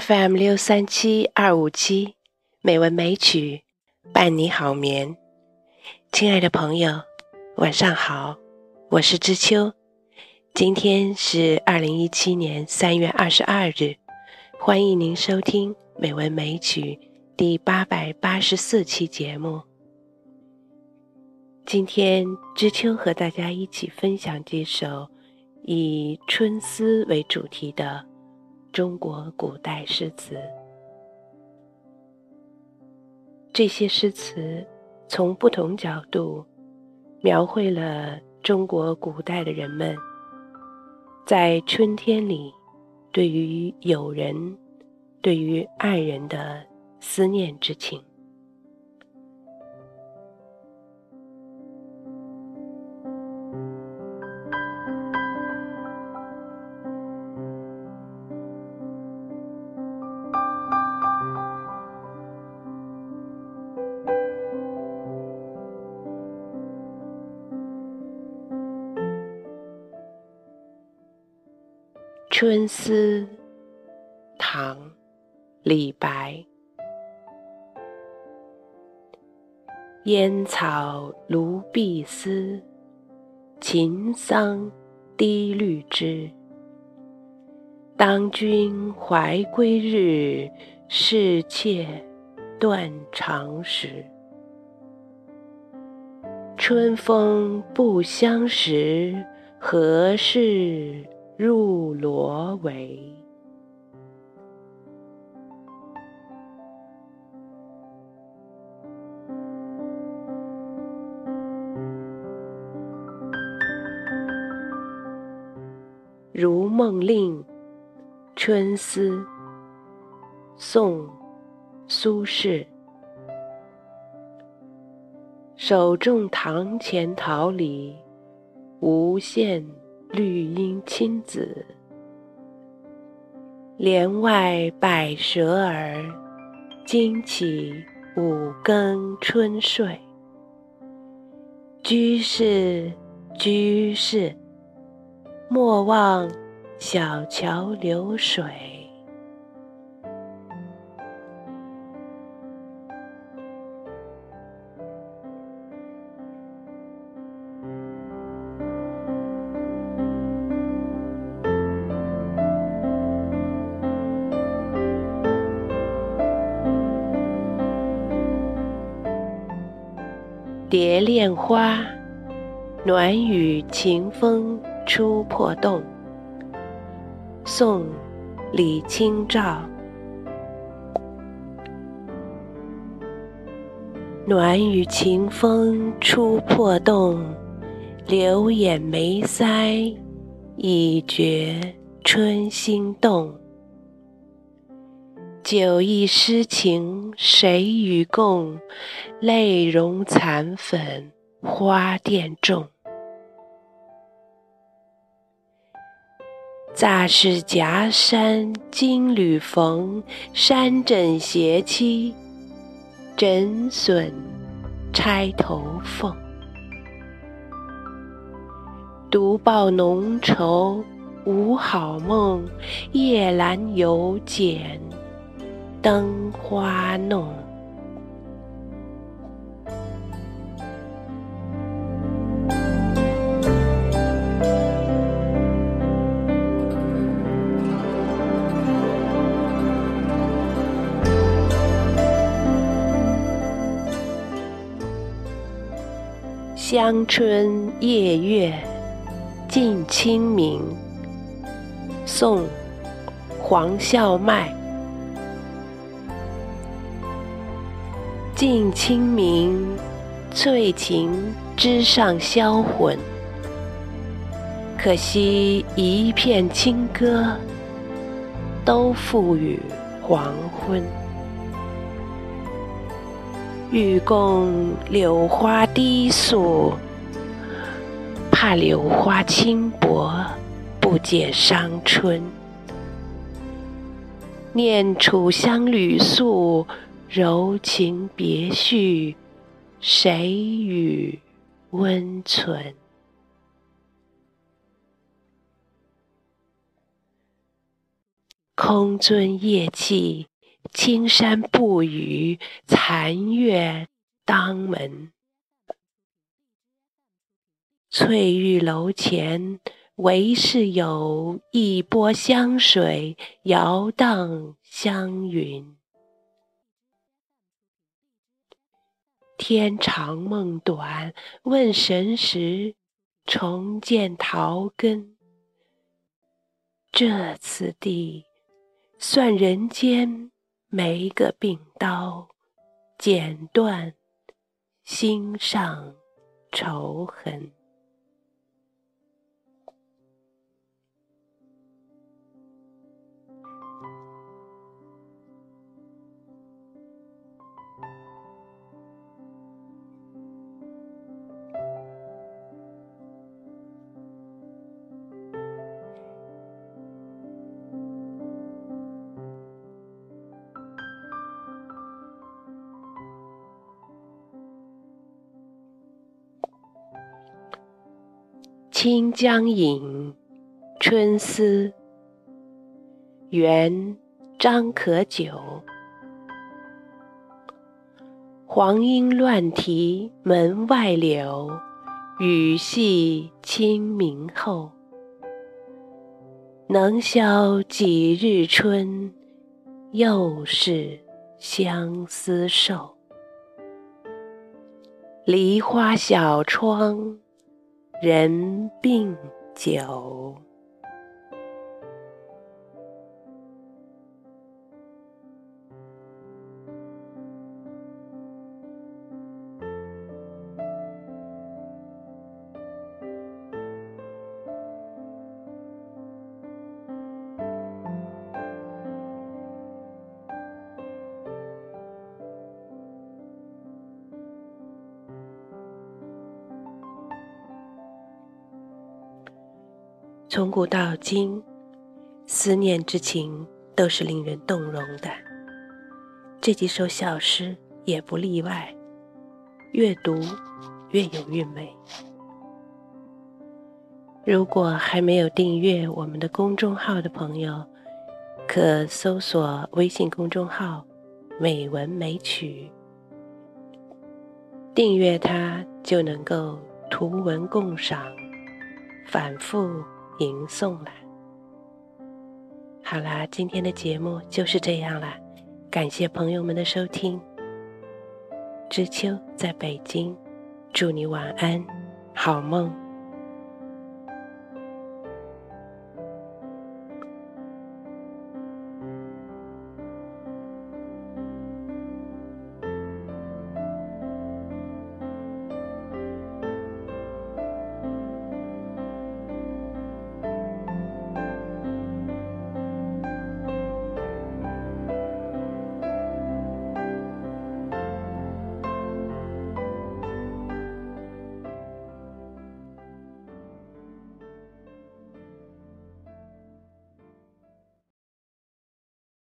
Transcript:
FM 六三七二五七，美文美曲伴你好眠。亲爱的朋友，晚上好，我是知秋。今天是二零一七年三月二十二日，欢迎您收听《美文美曲》第八百八十四期节目。今天知秋和大家一起分享几首以春思为主题的。中国古代诗词，这些诗词从不同角度描绘了中国古代的人们在春天里对于友人、对于爱人的思念之情。《春思》唐·李白，烟草芦碧丝，秦桑低绿枝。当君怀归日，是妾断肠时。春风不相识，何事？入罗帷，《如梦令·春思》宋·苏轼。手种堂前桃李，无限。绿阴青紫，帘外百舌儿，惊起五更春睡。居士，居士，莫忘小桥流水。蝶恋花，暖雨晴风初破洞。宋·李清照。暖雨晴风初破洞，柳眼眉腮，已觉春心动。酒意诗情谁与共？泪融残粉花钿重。乍是夹山金缕缝，山枕斜栖枕笋钗头凤。独抱浓愁无好梦，夜阑犹剪。灯花弄，乡春夜月近清明。宋·黄孝迈。近清明，翠禽枝上销魂。可惜一片清歌，都付与黄昏。欲共柳花低诉，怕柳花轻薄，不解伤春。念楚乡旅宿。柔情别绪，谁与温存？空樽夜泣，青山不语，残月当门。翠玉楼前，唯是有一波湘水，摇荡香云。天长梦短，问神时，重见桃根。这次地，算人间没个病刀，剪断心上愁痕。清江引·春思，元·张可久。黄莺乱啼门外柳，雨细清明后。能消几日春，又是相思瘦。梨花小窗。人病酒。从古到今，思念之情都是令人动容的。这几首小诗也不例外，越读越有韵味。如果还没有订阅我们的公众号的朋友，可搜索微信公众号“美文美曲”，订阅它就能够图文共赏，反复。吟诵了。好啦，今天的节目就是这样啦，感谢朋友们的收听。知秋在北京，祝你晚安，好梦。